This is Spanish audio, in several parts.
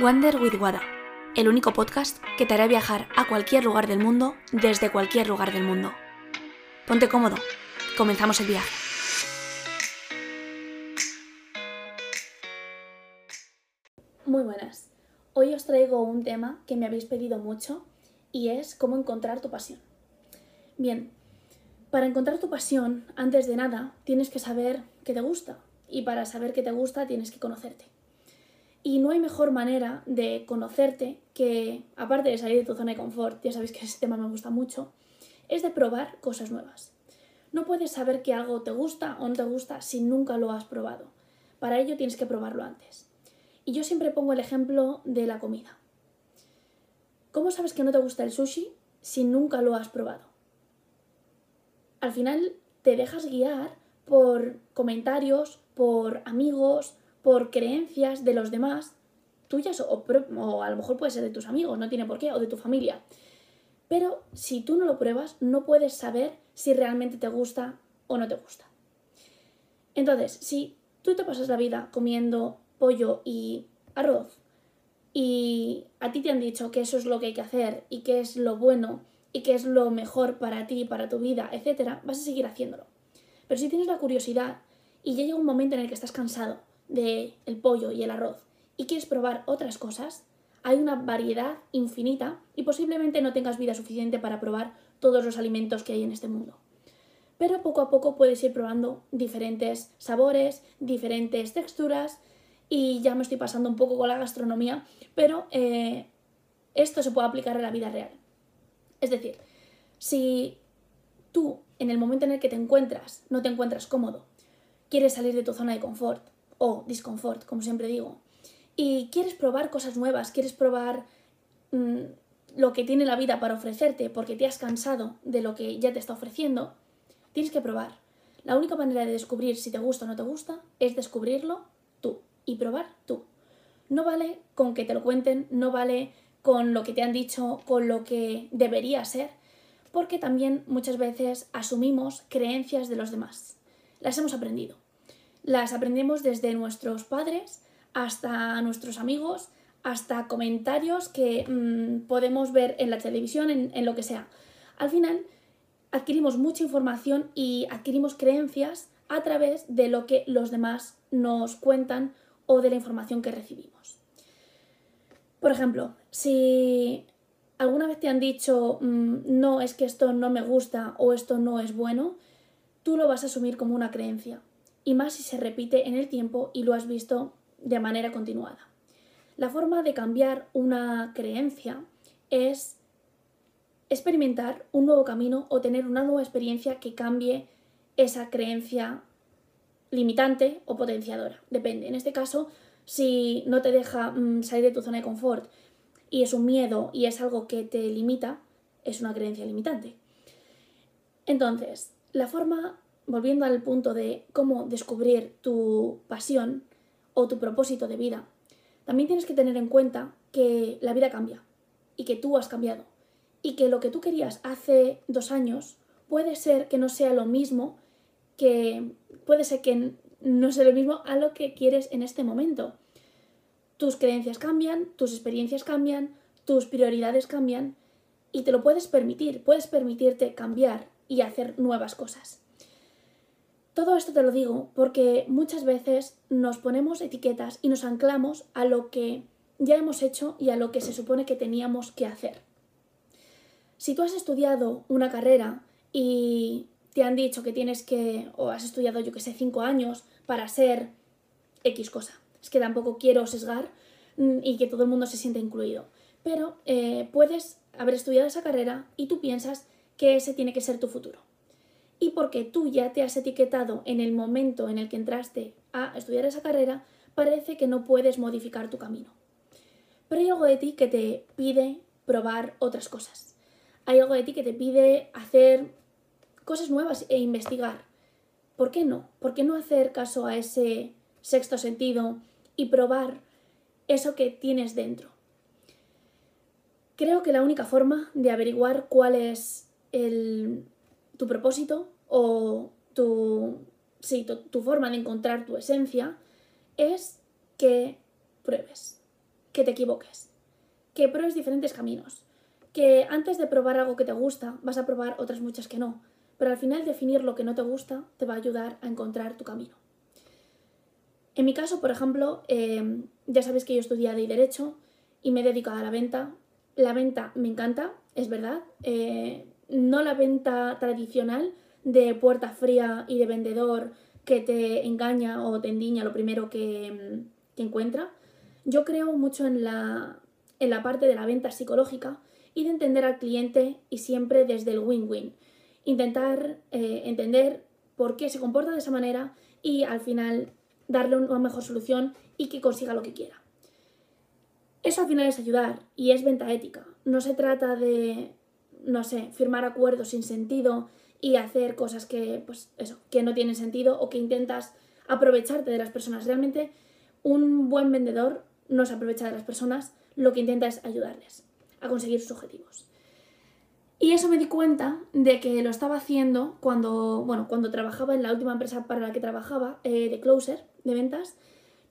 Wander with Wada, el único podcast que te hará viajar a cualquier lugar del mundo desde cualquier lugar del mundo. Ponte cómodo, comenzamos el viaje. Muy buenas. Hoy os traigo un tema que me habéis pedido mucho y es cómo encontrar tu pasión. Bien, para encontrar tu pasión, antes de nada, tienes que saber qué te gusta y para saber qué te gusta tienes que conocerte. Y no hay mejor manera de conocerte que, aparte de salir de tu zona de confort, ya sabéis que ese tema me gusta mucho, es de probar cosas nuevas. No puedes saber que algo te gusta o no te gusta si nunca lo has probado. Para ello tienes que probarlo antes. Y yo siempre pongo el ejemplo de la comida. ¿Cómo sabes que no te gusta el sushi si nunca lo has probado? Al final te dejas guiar por comentarios, por amigos, por creencias de los demás, tuyas o, a lo mejor puede ser de tus amigos, no tiene por qué, o de tu familia. Pero si tú no lo pruebas, no puedes saber si realmente te gusta o no te gusta. Entonces, si tú te pasas la vida comiendo pollo y arroz y a ti te han dicho que eso es lo que hay que hacer y que es lo bueno y que es lo mejor para ti, para tu vida, etc., vas a seguir haciéndolo. Pero si tienes la curiosidad y ya llega un momento en el que estás cansado del el pollo y el arroz y quieres probar otras cosas, hay una variedad infinita y posiblemente no tengas vida suficiente para probar todos los alimentos que hay en este mundo. Pero poco a poco puedes ir probando diferentes sabores, diferentes texturas y ya me estoy pasando un poco con la gastronomía, pero eh, esto se puede aplicar a la vida real. Es decir, si tú en el momento en el que te encuentras no te encuentras cómodo, quieres salir de tu zona de confort, o disconfort, como siempre digo, y quieres probar cosas nuevas, quieres probar mm, lo que tiene la vida para ofrecerte porque te has cansado de lo que ya te está ofreciendo, tienes que probar. La única manera de descubrir si te gusta o no te gusta es descubrirlo tú y probar tú. No vale con que te lo cuenten, no vale con lo que te han dicho, con lo que debería ser, porque también muchas veces asumimos creencias de los demás. Las hemos aprendido. Las aprendemos desde nuestros padres hasta nuestros amigos, hasta comentarios que mm, podemos ver en la televisión, en, lo que sea. Al final, adquirimos mucha información y adquirimos creencias a través de lo que los demás nos cuentan o de la información que recibimos. Por ejemplo, si alguna vez te han dicho mm, no, es que esto no me gusta o esto no es bueno, tú lo vas a asumir como una creencia y más si se repite en el tiempo y lo has visto de manera continuada. La forma de cambiar una creencia es experimentar un nuevo camino o tener una nueva experiencia que cambie esa creencia limitante o potenciadora. Depende. En este caso, si no te deja mm, salir de tu zona de confort y es un miedo y es algo que te limita, es una creencia limitante. Entonces, la forma volviendo al punto de cómo descubrir tu pasión o tu propósito de vida, también tienes que tener en cuenta que la vida cambia y que tú has cambiado y que lo que tú querías hace dos años puede ser que no sea lo mismo que puede ser que no sea lo mismo a lo que quieres en este momento. Tus creencias cambian, tus experiencias cambian, tus prioridades cambian y te lo puedes permitir, puedes permitirte cambiar y hacer nuevas cosas. Todo esto te lo digo porque muchas veces nos ponemos etiquetas y nos anclamos a lo que ya hemos hecho y a lo que se supone que teníamos que hacer. Si tú has estudiado una carrera y te han dicho que tienes que, o has estudiado yo que sé, cinco años para ser X cosa, es que tampoco quiero sesgar mm, y que todo el mundo se sienta incluido, pero eh, puedes haber estudiado esa carrera y tú piensas que ese tiene que ser tu futuro y porque tú ya te has etiquetado en el momento en el que entraste a estudiar esa carrera, parece que no puedes modificar tu camino. Pero hay algo de ti que te pide probar otras cosas. Hay algo de ti que te pide hacer cosas nuevas e investigar. ¿Por qué no? ¿Por qué no hacer caso a ese sexto sentido y probar eso que tienes dentro? Creo que la única forma de averiguar cuál es el tu propósito o tu, tu, forma de encontrar tu esencia es que pruebes. que te equivoques, que pruebes diferentes caminos, que antes de probar algo que te gusta vas a probar otras muchas que no, pero al final definir lo que no te gusta te va a ayudar a encontrar tu camino. En mi caso, por ejemplo, em, ya sabéis que yo estudié de Derecho y me he dedicado a la venta. La venta me encanta, es verdad. Eh, no la venta tradicional de puerta fría y de vendedor que te engaña o te endiña lo primero que, que encuentra. Yo creo mucho en la, en la parte de la venta psicológica y de entender al cliente y siempre desde el win-win. Intentar eh, entender por qué se comporta de esa manera y al final darle una mejor solución y que consiga lo que quiera. Eso al final es ayudar y es venta ética. No se trata de, no sé, firmar acuerdos sin sentido y hacer cosas que, pues eso, que no tienen sentido o que intentas aprovecharte de las personas. Realmente un buen vendedor no se aprovecha de las personas, lo que intenta es ayudarles a conseguir sus objetivos. Y eso me di cuenta de que lo estaba haciendo cuando, bueno, cuando trabajaba en la última empresa para la que trabajaba, eh, de closer, de ventas,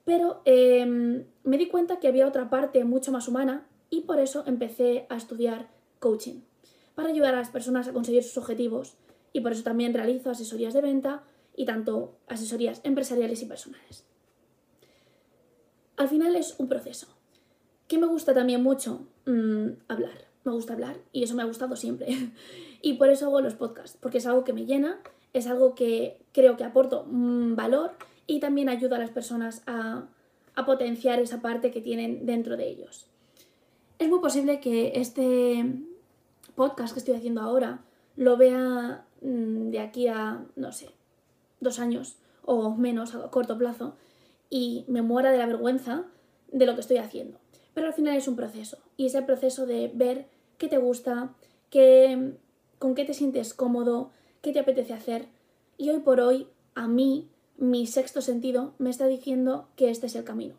pero em, me di cuenta que había otra parte mucho más humana y por eso empecé a estudiar coaching, para ayudar a las personas a conseguir sus objetivos y por eso también realizo asesorías de venta y tanto asesorías empresariales y personales. Al final es un proceso. ¿Qué me gusta también mucho? Mm, hablar me gusta hablar y eso me ha gustado siempre. y por eso hago los podcasts, porque es algo que me llena, es algo que creo que aporto mm, valor y también ayuda a las personas a, a potenciar esa parte que tienen dentro de ellos. Es muy posible que este podcast que estoy haciendo ahora lo vea mm, de aquí a, no sé, dos años o menos a corto plazo y me muera de la vergüenza de lo que estoy haciendo. Pero al final es un proceso y es el proceso de ver qué te gusta, qué, con qué te sientes cómodo, qué te apetece hacer. Y hoy por hoy, a mí, mi sexto sentido me está diciendo que este es el camino.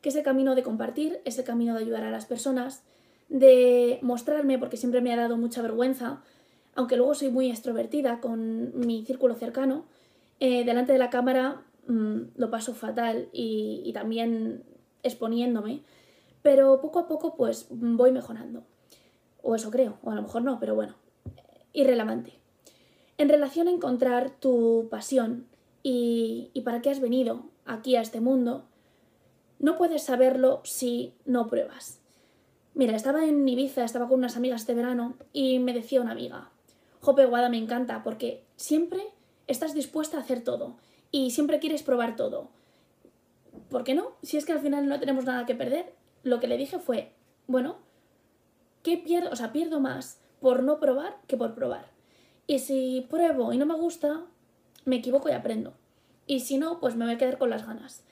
Que es el camino de compartir, es el camino de ayudar a las personas, de mostrarme, porque siempre me ha dado mucha vergüenza, aunque luego soy muy extrovertida con mi círculo cercano, eh, delante de la cámara mm, lo paso fatal y, y también exponiéndome pero poco a poco pues voy mejorando. O eso creo, o a lo mejor no, pero bueno, irrelevante. En relación a encontrar tu pasión y, y para qué has venido aquí a este mundo, no puedes saberlo si no pruebas. Mira, estaba en Ibiza, estaba con unas amigas este verano y me decía una amiga, Jope Guada me encanta porque siempre estás dispuesta a hacer todo y siempre quieres probar todo. ¿Por qué no? Si es que al final no tenemos nada que perder lo que le dije fue, bueno, ¿qué pierdo? O sea, pierdo más por no probar que por probar. Y si pruebo y no me gusta, me equivoco y aprendo. Y si no, pues me voy a quedar con las ganas.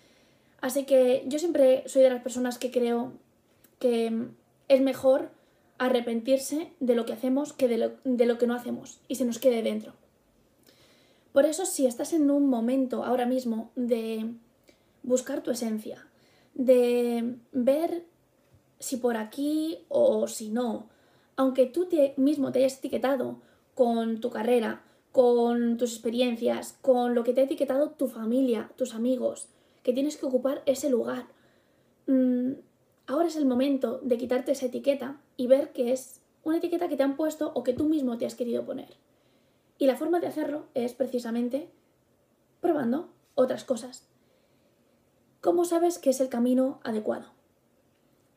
Así que yo siempre soy de las personas que creo que es mejor arrepentirse de lo que hacemos que de lo, de lo que no hacemos y se nos quede dentro. Por eso, si estás en un momento ahora mismo de buscar tu esencia, de ver si por aquí o si no, aunque tú mismo te hayas etiquetado con tu carrera, con tus experiencias, con lo que te ha etiquetado tu familia, tus amigos, que tienes que ocupar ese lugar. Mm, ahora es el momento de quitarte esa etiqueta y ver que es una etiqueta que te han puesto o que tú mismo te has querido poner. Y la forma de hacerlo es precisamente probando otras cosas, ¿Cómo sabes que es el camino adecuado?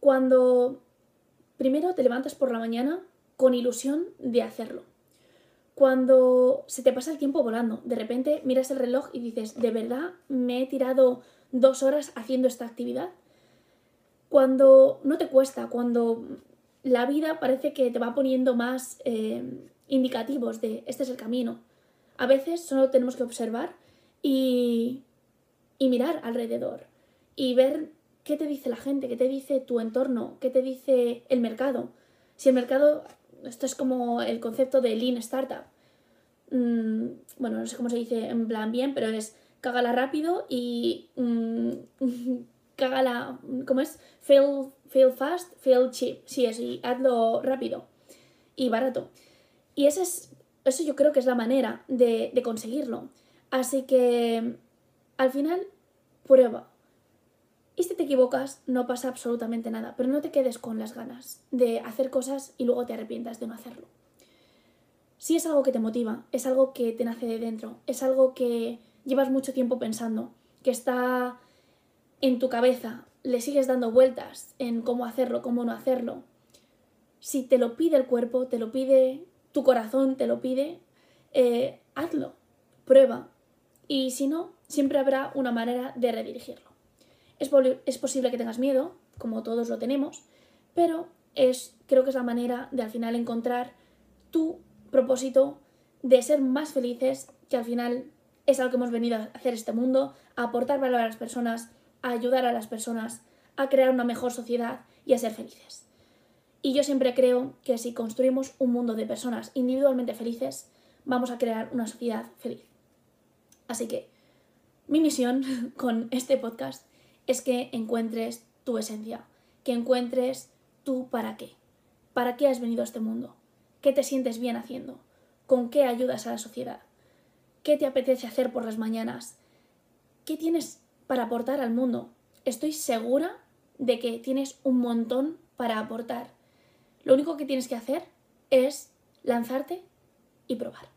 Cuando primero te levantas por la mañana con ilusión de hacerlo. Cuando se te pasa el tiempo volando, de repente miras el reloj y dices, ¿de verdad me he tirado dos horas haciendo esta actividad? Cuando no te cuesta, cuando la vida parece que te va poniendo más eh, indicativos de este es el camino. A veces solo tenemos que observar y, y mirar alrededor y ver qué te dice la gente, qué te dice tu entorno, qué te dice el mercado. Si el mercado, esto es como el concepto de lean startup. Mm, bueno, no sé cómo se dice en plan bien, pero es cágala rápido y mm, cágala, ¿cómo es? Fail, fail fast, fail cheap. Sí, eso, y hazlo rápido y barato. Y ese es, eso yo creo que es la manera de, de conseguirlo. Así que al final, prueba Y si te equivocas, no pasa absolutamente nada, pero no te quedes con las ganas de hacer cosas y luego te arrepientas de no hacerlo. Si es algo que te motiva, es algo que te nace de dentro, es algo que llevas mucho tiempo pensando, que está en tu cabeza, le sigues dando vueltas en cómo hacerlo, cómo no hacerlo. Si te lo pide el cuerpo, te lo pide tu corazón, te lo pide, eh, hazlo, prueba. Y si no, siempre habrá una manera de redirigirlo. Es, es, posible que tengas miedo, como todos lo tenemos, pero es, creo que es la manera de al final encontrar tu propósito de ser más felices, que al final es algo que hemos venido a hacer este mundo, a aportar valor a las personas, a ayudar a las personas, a crear una mejor sociedad y a ser felices. Y yo siempre creo que si construimos un mundo de personas individualmente felices, vamos a crear una sociedad feliz. Así que mi misión con este podcast es que encuentres tu esencia, que encuentres tú para qué, para qué has venido a este mundo, qué te sientes bien haciendo, con qué ayudas a la sociedad, qué te apetece hacer por las mañanas, qué tienes para aportar al mundo. Estoy segura de que tienes un montón para aportar. Lo único que tienes que hacer es lanzarte y probar.